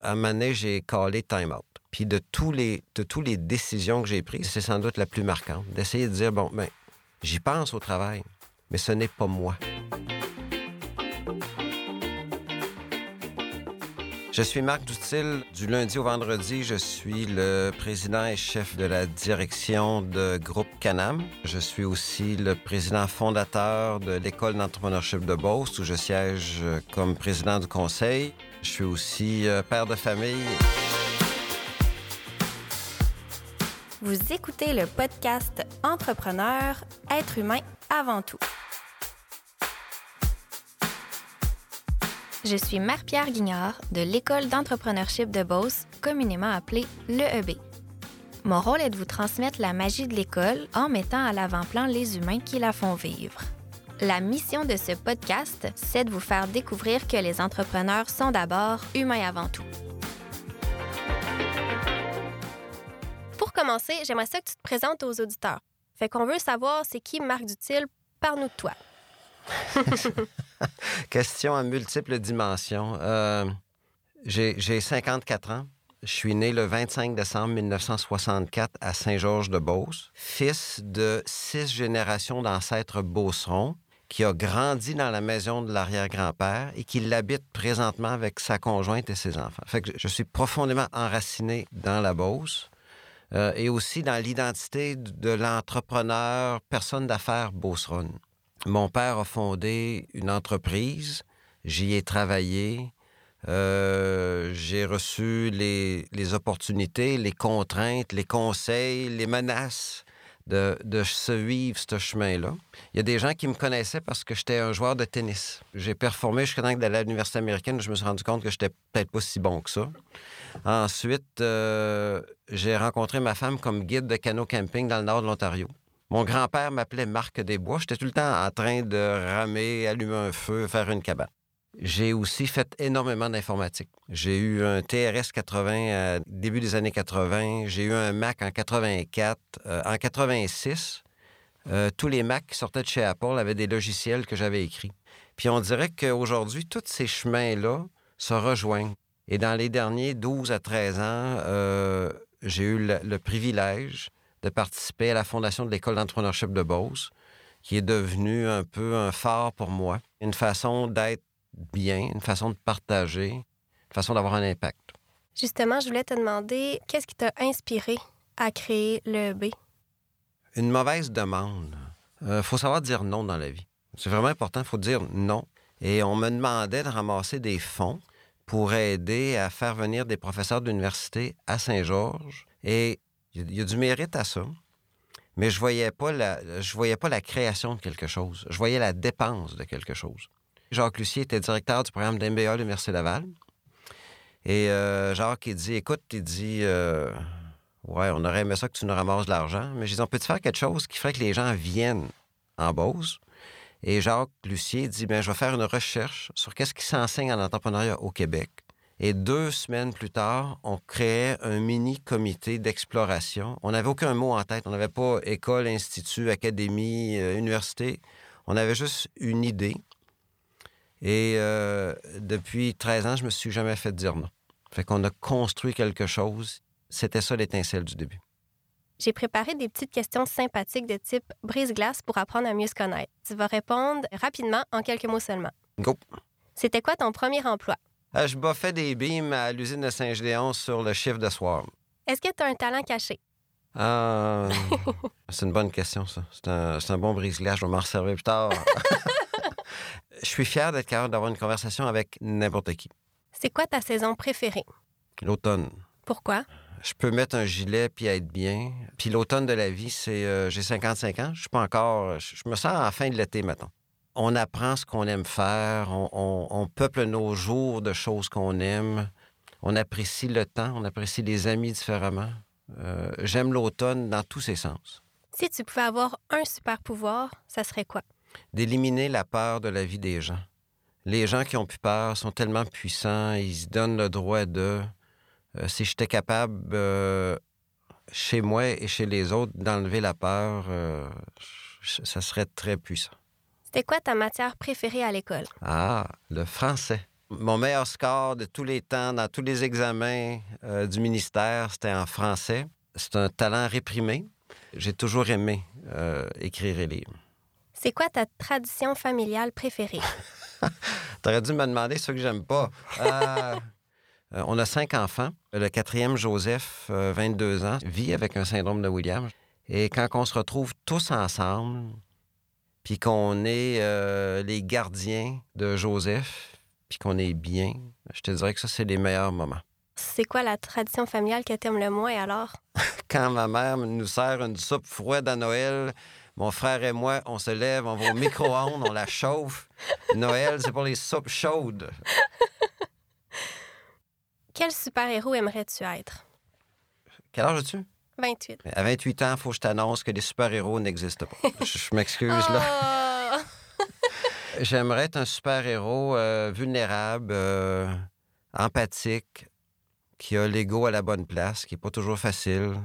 À un moment j'ai callé time out. Puis de tous les, de tous les décisions que j'ai prises, c'est sans doute la plus marquante. D'essayer de dire, bon, ben, j'y pense au travail, mais ce n'est pas moi. Je suis Marc Dutil. Du lundi au vendredi, je suis le président et chef de la direction de Groupe Canam. Je suis aussi le président fondateur de l'École d'entrepreneurship de Beauce, où je siège comme président du conseil. Je suis aussi euh, père de famille. Vous écoutez le podcast Entrepreneur, être humain avant tout. Je suis Marie-Pierre Guignard de l'École d'entrepreneurship de Beauce, communément appelée l'EEB. Mon rôle est de vous transmettre la magie de l'école en mettant à l'avant-plan les humains qui la font vivre. La mission de ce podcast, c'est de vous faire découvrir que les entrepreneurs sont d'abord humains avant tout. Pour commencer, j'aimerais ça que tu te présentes aux auditeurs. Fait qu'on veut savoir c'est qui Marc Dutil, par nous de toi. Question à multiples dimensions. Euh, j'ai 54 ans. Je suis né le 25 décembre 1964 à Saint-Georges-de-Beauce, fils de six générations d'ancêtres beaucerons qui a grandi dans la maison de l'arrière-grand-père et qui l'habite présentement avec sa conjointe et ses enfants. Je suis profondément enraciné dans la Beauce euh, et aussi dans l'identité de l'entrepreneur, personne d'affaires beauceronne. Mon père a fondé une entreprise, j'y ai travaillé, euh, j'ai reçu les, opportunités, les contraintes, les conseils, les menaces de, de suivre ce chemin-là. Il y a des gens qui me connaissaient parce que j'étais un joueur de tennis. J'ai performé jusqu'à l'université américaine, je me suis rendu compte que j'étais peut-être pas si bon que ça. Ensuite, euh, j'ai rencontré ma femme comme guide de canot camping dans le nord de l'Ontario. Mon grand-père m'appelait Marc Desbois. J'étais tout le temps en train de ramer, allumer un feu, faire une cabane. J'ai aussi fait énormément d'informatique. J'ai eu un TRS 80 à début des années 80. J'ai eu un Mac en 84. Euh, en 86, euh, tous les Macs qui sortaient de chez Apple avaient des logiciels que j'avais écrits. Puis on dirait qu'aujourd'hui, tous ces chemins-là se rejoignent. Et dans les derniers 12 à 13 ans, euh, j'ai eu le privilège de participer à la fondation de l'École d'entrepreneurship de Beauce, qui est devenue un peu un phare pour moi, une façon d'être bien, une façon de partager, une façon d'avoir un impact. Justement, je voulais te demander, qu'est-ce qui t'a inspiré à créer le B? Une mauvaise demande. Il euh, faut savoir dire non dans la vie. C'est vraiment important, il faut dire non. Et on me demandait de ramasser des fonds pour aider à faire venir des professeurs d'université à Saint-Georges. Et il y, a du mérite à ça. Mais je voyais pas la, je voyais pas la création de quelque chose. Je voyais la dépense de quelque chose. Jacques Lucier était directeur du programme d'MBA à l'Université Laval. Et euh, Jacques, il dit, écoute, il dit, euh, ouais, on aurait aimé ça que tu nous ramasses de l'argent, mais je dis, on peut-tu faire quelque chose qui ferait que les gens viennent en Beauce? Et Jacques Lucier dit, bien, je vais faire une recherche sur qu'est-ce qui s'enseigne en entrepreneuriat au Québec. Et deux semaines plus tard, on créait un mini comité d'exploration. On n'avait aucun mot en tête. On n'avait pas école, institut, académie, euh, université. On avait juste une idée. Et euh, depuis 13 ans, je me suis jamais fait dire non. Fait qu'on a construit quelque chose. C'était ça l'étincelle du début. J'ai préparé des petites questions sympathiques de type brise-glace pour apprendre à mieux se connaître. Tu vas répondre rapidement en quelques mots seulement. Go. C'était quoi ton premier emploi? Euh, je buffais des beams à l'usine de Saint-Gédéon sur le chiffre de soir. Est-ce que tu as un talent caché? Euh, c'est une bonne question, ça. C'est un, bon brise-glace. Je vais m'en servir plus tard. je suis fier d'être capable d'avoir une conversation avec n'importe qui. C'est quoi ta saison préférée? L'automne. Pourquoi? Je peux mettre un gilet puis être bien. Puis l'automne de la vie, c'est. Euh, j'ai 55 ans. Je suis pas encore. Je me sens à la fin de l'été, maintenant on apprend ce qu'on aime faire, on, peuple nos jours de choses qu'on aime, on apprécie le temps, on apprécie les amis différemment. Euh, j'aime l'automne dans tous ses sens. Si tu pouvais avoir un super pouvoir, ça serait quoi? D'éliminer la peur de la vie des gens. Les gens qui ont plus peur sont tellement puissants, ils se donnent le droit de... Euh, si j'étais capable, euh, chez moi et chez les autres, d'enlever la peur, ça serait très puissant. C'était quoi ta matière préférée à l'école? Ah, le français. Mon meilleur score de tous les temps, dans tous les examens euh, du ministère, c'était en français. C'est un talent réprimé. J'ai toujours aimé euh, écrire et lire. C'est quoi ta tradition familiale préférée? T'aurais dû me demander ce que j'aime pas. Euh, euh, on a cinq enfants. Le quatrième, Joseph, 22 ans, vit avec un syndrome de Williams. Et quand on se retrouve tous ensemble, puis qu'on est les gardiens de Joseph, puis qu'on est bien, je te dirais que ça, c'est les meilleurs moments. C'est quoi la tradition familiale que t'aimes le moins alors? Quand ma mère nous sert une soupe froide à Noël, mon frère et moi, on se lève, on va au micro-ondes, on la chauffe. Noël, c'est pour les soupes chaudes. Quel super-héros aimerais-tu être? Quel âge as-tu? 28. À 28 ans, il faut que je t'annonce que les super-héros n'existent pas. je, m'excuse, là. Oh! J'aimerais être un super-héros euh, vulnérable, euh, empathique, qui a l'ego à la bonne place, qui n'est pas toujours facile.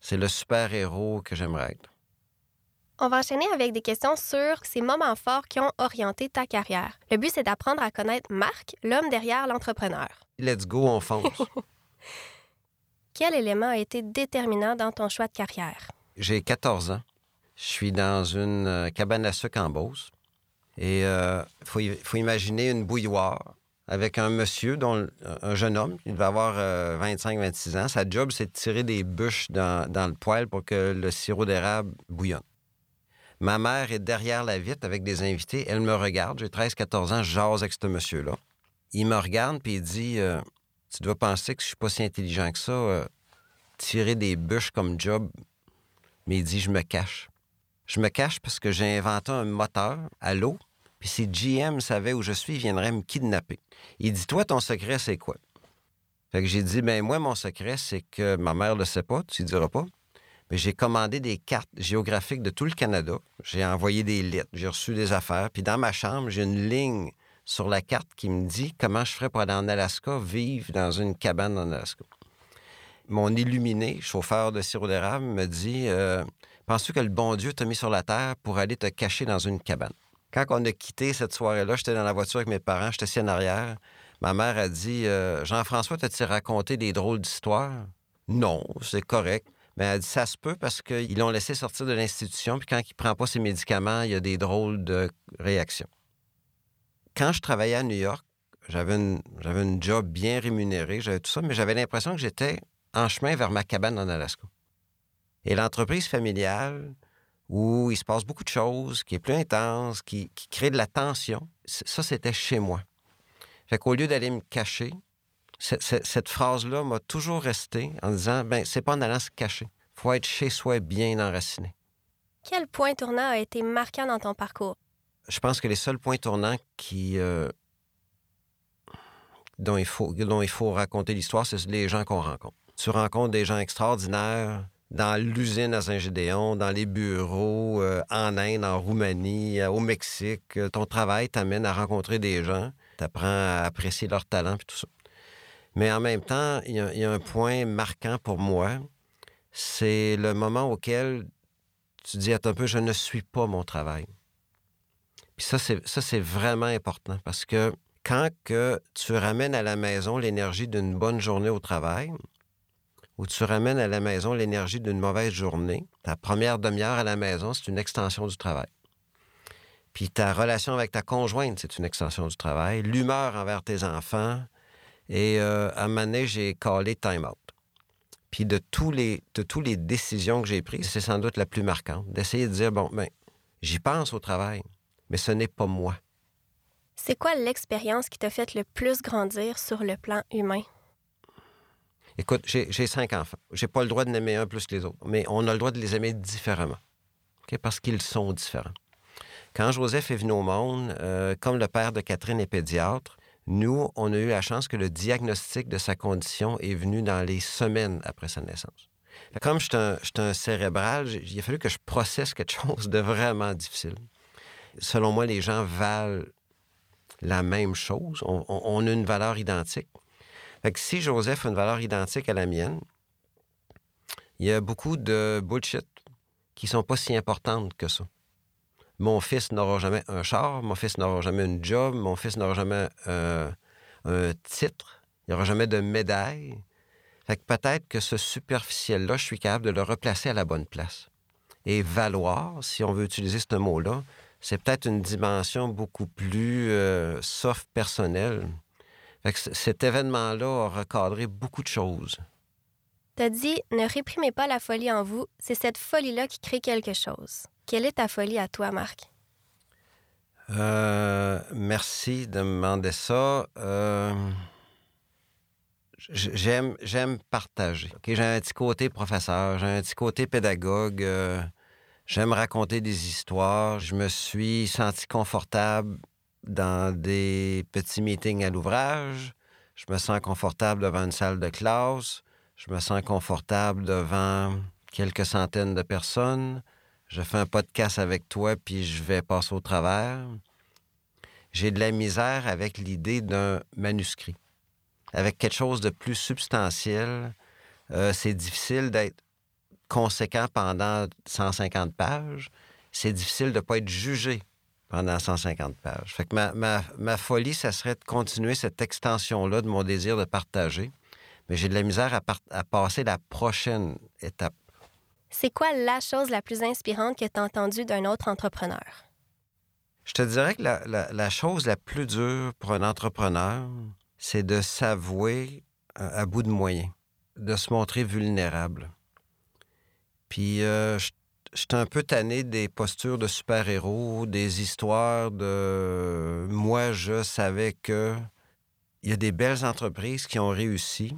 C'est le super-héros que j'aimerais être. On va enchaîner avec des questions sur ces moments forts qui ont orienté ta carrière. Le but, c'est d'apprendre à connaître Marc, l'homme derrière l'entrepreneur. Let's go, on fonce. Quel élément a été déterminant dans ton choix de carrière? J'ai 14 ans. Je suis dans une euh, cabane à sucre en Beauce. Et il euh, faut, faut, imaginer une bouilloire avec un monsieur, dont, un jeune homme, il va avoir 25-26 euh, ans. Sa job, c'est de tirer des bûches dans, le poêle pour que le sirop d'érable bouillonne. Ma mère est derrière la vitre avec des invités. Elle me regarde. J'ai 13-14 ans, je avec ce monsieur-là. Il me regarde puis il dit Tu dois penser que je suis pas si intelligent que ça. tirer des bûches comme job. Mais il dit Je me cache. Je me cache parce que j'ai inventé un moteur à l'eau, puis si GM savait où je suis, il viendrait me kidnapper. Il dit Toi, ton secret, c'est quoi? Fait que j'ai dit Ben, moi, mon secret, c'est que ma mère ne le sait pas, tu ne diras pas. Mais j'ai commandé des cartes géographiques de tout le Canada. J'ai envoyé des lettres, j'ai reçu des affaires. Puis dans ma chambre, j'ai une ligne sur la carte qui me dit comment je ferais pour aller en Alaska, vivre dans une cabane en Alaska. Mon illuminé, chauffeur de sirop d'érable, me dit euh, Penses-tu que le bon Dieu t'a mis sur la terre pour aller te cacher dans une cabane? Quand on a quitté cette soirée-là, j'étais dans la voiture avec mes parents, j'étais assis en arrière. Ma mère a dit euh, Jean-François, t'as-tu raconté des drôles d'histoires? Non, c'est correct. Mais elle a dit Ça se peut parce qu'ils l'ont laissé sortir de l'institution, puis quand il ne prend pas ses médicaments, il y a des drôles de réactions. Quand je travaillais à New York, j'avais une, j'avais une job bien rémunérée, j'avais tout ça, mais j'avais l'impression que j'étais en chemin vers ma cabane en Alaska. Et l'entreprise familiale, où il se passe beaucoup de choses, qui est plus intense, qui, crée de la tension, ça, c'était chez moi. Fait qu'au lieu d'aller me cacher, cette phrase-là m'a toujours resté en disant, ben c'est pas en allant se cacher. faut être chez soi bien enraciné. Quel point tournant a été marquant dans ton parcours? Je pense que les seuls points tournants qui, euh, dont, il faut, dont il faut raconter l'histoire, c'est les gens qu'on rencontre. Tu rencontres des gens extraordinaires, dans l'usine à Saint-Gédéon, dans les bureaux, euh, en Inde, en Roumanie, euh, au Mexique. Euh, ton travail t'amène à rencontrer des gens, t'apprends à apprécier leur talent et tout ça. Mais en même temps, il y, a un point marquant pour moi, c'est le moment auquel tu dis, attends un peu, je ne suis pas mon travail. Puis ça, c'est, ça, c'est vraiment important parce que quand que tu ramènes à la maison l'énergie d'une bonne journée au travail, où tu ramènes à la maison l'énergie d'une mauvaise journée. Ta première demi-heure à la maison, c'est une extension du travail. Puis ta relation avec ta conjointe, c'est une extension du travail. L'humeur envers tes enfants. Et euh, à un moment donné, j'ai callé time out. Puis de, tous les, de toutes les décisions que j'ai prises, c'est sans doute la plus marquante. D'essayer de dire, bon, ben, j'y pense au travail, mais ce n'est pas moi. C'est quoi l'expérience qui t'a fait le plus grandir sur le plan humain? Écoute, j'ai cinq enfants. J'ai pas le droit de n'aimer un plus que les autres, mais on a le droit de les aimer différemment. Parce qu'ils sont différents. Quand Joseph est venu au monde, euh, comme le père de Catherine est pédiatre, nous, on a eu la chance que le diagnostic de sa condition est venu dans les semaines après sa naissance. Comme je suis un, un, cérébral, il a fallu que je processe quelque chose de vraiment difficile. Selon moi, les gens valent la même chose. on a une valeur identique. Fait que si Joseph a une valeur identique à la mienne, il y a beaucoup de bullshit qui sont pas si importantes que ça. mon fils n'aura jamais un char, mon fils n'aura jamais une job, mon fils n'aura jamais euh, un titre, il n'y aura jamais de médaille. Fait que peut-être que ce superficiel-là, je suis capable de le replacer à la bonne place. Et valoir, si on veut utiliser ce mot-là, c'est peut-être une dimension beaucoup plus euh, soft personnelle. Cet événement-là a recadré beaucoup de choses. T'as dit, ne réprimez pas la folie en vous, c'est cette folie-là qui crée quelque chose. Quelle est ta folie à toi, Marc? Euh, merci de me demander ça. Euh, j'aime, j'aime partager. J'ai un petit côté professeur, j'ai un petit côté pédagogue. Euh, j'aime raconter des histoires. Je me suis senti confortable dans des petits meetings à l'ouvrage. Je me sens confortable devant une salle de classe. Je me sens confortable devant quelques centaines de personnes. Je fais un podcast avec toi, puis je vais passer au travers. J'ai de la misère avec l'idée d'un manuscrit. Avec quelque chose de plus substantiel, euh, c'est difficile d'être conséquent pendant 150 pages. C'est difficile de ne pas être jugé pendant 150 pages. Fait que ma, ma folie, ça serait de continuer cette extension-là de mon désir de partager mais j'ai de la misère à, passer la prochaine étape. C'est quoi la chose la plus inspirante que tu as entendue d'un autre entrepreneur? Je te dirais que la, chose la plus dure pour un entrepreneur, c'est de s'avouer à, bout de moyens, de se montrer vulnérable. Puis, euh, je suis un peu tanné des postures de super-héros, des histoires de moi, je savais que. Il y a des belles entreprises qui ont réussi,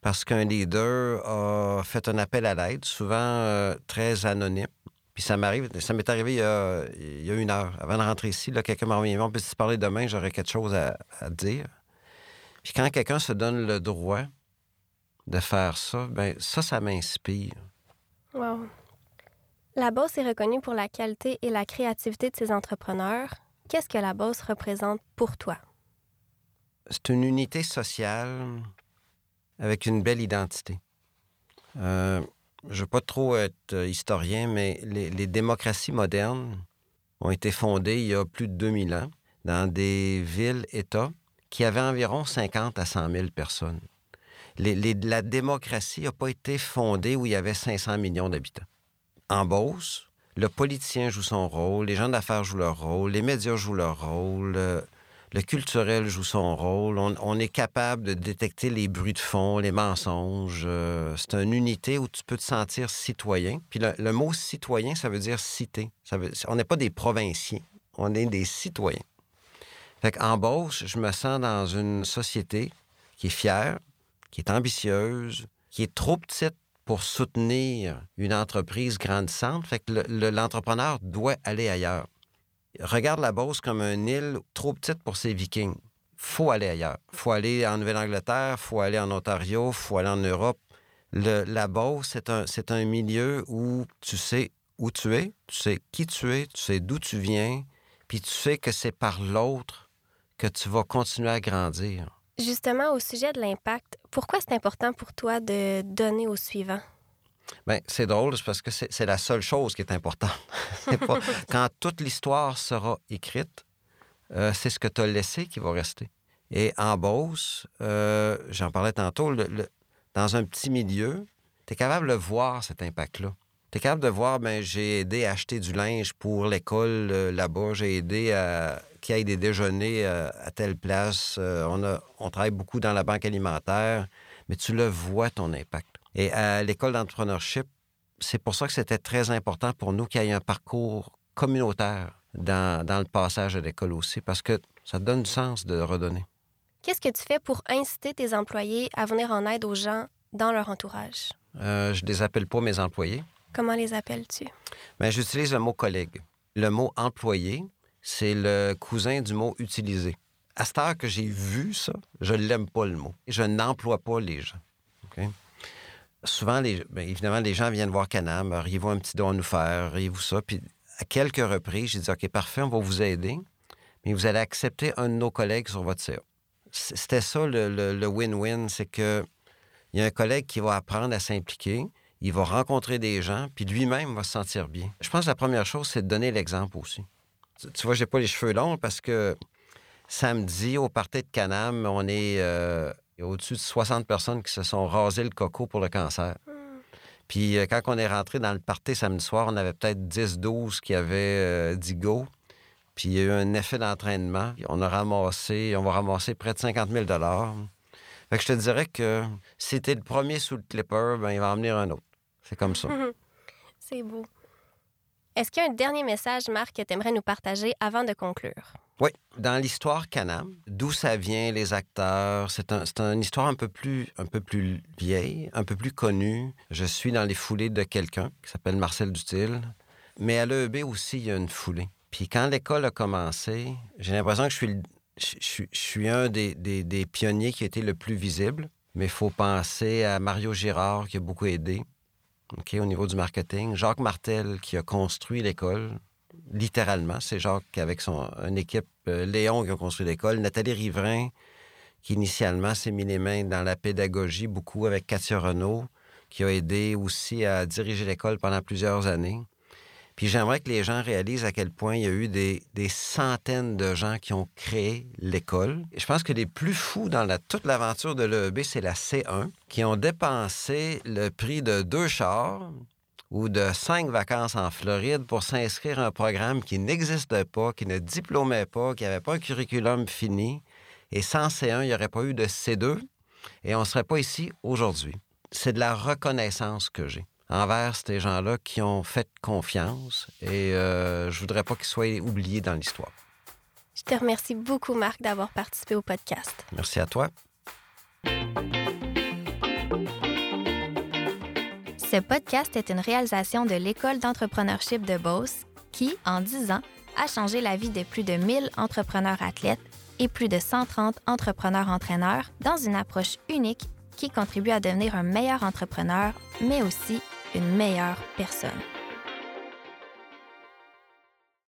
parce qu'un leader a fait un appel à l'aide, souvent euh, très anonyme. Puis ça m'arrive, ça m'est arrivé il y, a, une heure. Avant de rentrer ici, là, quelqu'un m'a envoyé, on peut se parler demain, j'aurais quelque chose à, dire. Puis quand quelqu'un se donne le droit de faire ça, ben ça, ça m'inspire. Wow. La Bosse est reconnue pour la qualité et la créativité de ses entrepreneurs. Qu'est-ce que la Bosse représente pour toi? C'est une unité sociale avec une belle identité. Euh, je ne veux pas trop être euh, historien, mais les, démocraties modernes ont été fondées il y a plus de 2000 ans dans des villes-États qui avaient environ 50 à 100 000 personnes. la démocratie n'a pas été fondée où il y avait 500 millions d'habitants. En Beauce, le politicien joue son rôle, les gens d'affaires jouent leur rôle, les médias jouent leur rôle, euh, le culturel joue son rôle. On, est capable de détecter les bruits de fond, les mensonges. Euh, c'est une unité où tu peux te sentir citoyen. Puis le, mot citoyen, ça veut dire cité. On n'est pas des provinciens, on est des citoyens. Fait qu'en Beauce, je me sens dans une société qui est fière, qui est ambitieuse, qui est trop petite pour soutenir une entreprise grandissante. Fait que l'entrepreneur doit aller ailleurs regarde la Beauce comme une île trop petite pour ses vikings. faut aller ailleurs. faut aller en Nouvelle-Angleterre, faut aller en Ontario, faut aller en Europe. La Beauce, c'est un, c'est un milieu où tu sais où tu es, tu sais qui tu es, tu sais d'où tu viens, puis tu sais que c'est par l'autre que tu vas continuer à grandir. Justement, au sujet de l'impact, pourquoi c'est important pour toi de donner au suivant? Bien, c'est drôle, parce que c'est la seule chose qui est importante. quand toute l'histoire sera écrite, euh, c'est ce que tu as laissé qui va rester. Et en Beauce, euh, j'en parlais tantôt, dans un petit milieu, tu es capable de voir cet impact-là. Tu es capable de voir, ben, j'ai aidé à acheter du linge pour l'école euh, là-bas, j'ai aidé à qu'il y ait des déjeuners à telle place. on, a, on travaille beaucoup dans la banque alimentaire, mais tu le vois, ton impact. Et à l'école d'entrepreneurship, c'est pour ça que c'était très important pour nous qu'il y ait un parcours communautaire dans, le passage à l'école aussi, parce que ça donne du sens de redonner. Qu'est-ce que tu fais pour inciter tes employés à venir en aide aux gens dans leur entourage? Euh, je ne les appelle pas mes employés. Comment les appelles-tu? Bien, j'utilise le mot collègue. Le mot employé, c'est le cousin du mot utiliser. À cette heure que j'ai vu ça, je l'aime pas le mot. Je n'emploie pas les gens souvent, les, bien, évidemment, les gens viennent voir Canam, auriez-vous un petit don à nous faire, auriez-vous ça? Puis à quelques reprises, j'ai dit, OK, parfait, on va vous aider, mais vous allez accepter un de nos collègues sur votre CA. C'était ça le win-win, c'est que il y a un collègue qui va apprendre à s'impliquer, il va rencontrer des gens, puis lui-même va se sentir bien. Je pense que la première chose, c'est de donner l'exemple aussi. Tu vois, j'ai pas les cheveux longs parce que samedi, au party de Canam, on est euh, au-dessus de 60 personnes qui se sont rasées le coco pour le cancer. Puis euh, quand on est rentré dans le party samedi soir, on avait peut-être 10-12 qui avaient euh, dit go. Puis il y a eu un effet d'entraînement. On a ramassé, on va ramasser près de 50 000 Fait que je te dirais que si t'es le premier sous le clipper, ben, il va en venir un autre. C'est comme ça. C'est beau. Est-ce qu'il y a un dernier message, Marc, que tu aimerais nous partager avant de conclure? Oui, dans l'histoire Canam, d'où ça vient, les acteurs, c'est un, une histoire un peu, plus, un peu plus vieille, un peu plus connue. Je suis dans les foulées de quelqu'un qui s'appelle Marcel Dutil. Mais à l'EEB aussi, il y a une foulée. Puis quand l'école a commencé, j'ai l'impression que je suis, je, suis un des, des, des, pionniers qui a été le plus visible. Mais il faut penser à Mario Girard qui a beaucoup aidé au niveau du marketing. Jacques Martel qui a construit l'école, littéralement. C'est Jacques avec son, une équipe, euh, Léon qui a construit l'école. Nathalie Riverain qui initialement s'est mis les mains dans la pédagogie, beaucoup avec Katia Renault, qui a aidé aussi à diriger l'école pendant plusieurs années. Puis j'aimerais que les gens réalisent à quel point il y a eu des, centaines de gens qui ont créé l'école. Je pense que les plus fous dans toute l'aventure de l'EEB, c'est la C1, qui ont dépensé le prix de deux chars ou de cinq vacances en Floride pour s'inscrire à un programme qui n'existait pas, qui ne diplômait pas, qui n'avait pas un curriculum fini. Et sans C1, il n'y aurait pas eu de C2 et on ne serait pas ici aujourd'hui. C'est de la reconnaissance que j'ai envers ces gens-là qui ont fait confiance et euh, je voudrais pas qu'ils soient oubliés dans l'histoire. Je te remercie beaucoup, Marc, d'avoir participé au podcast. Merci à toi. Ce podcast est une réalisation de l'École d'entrepreneurship de Beauce qui, en 10 ans, a changé la vie de plus de 1000 entrepreneurs athlètes et plus de 130 entrepreneurs entraîneurs dans une approche unique qui contribue à devenir un meilleur entrepreneur, mais aussi une meilleure personne.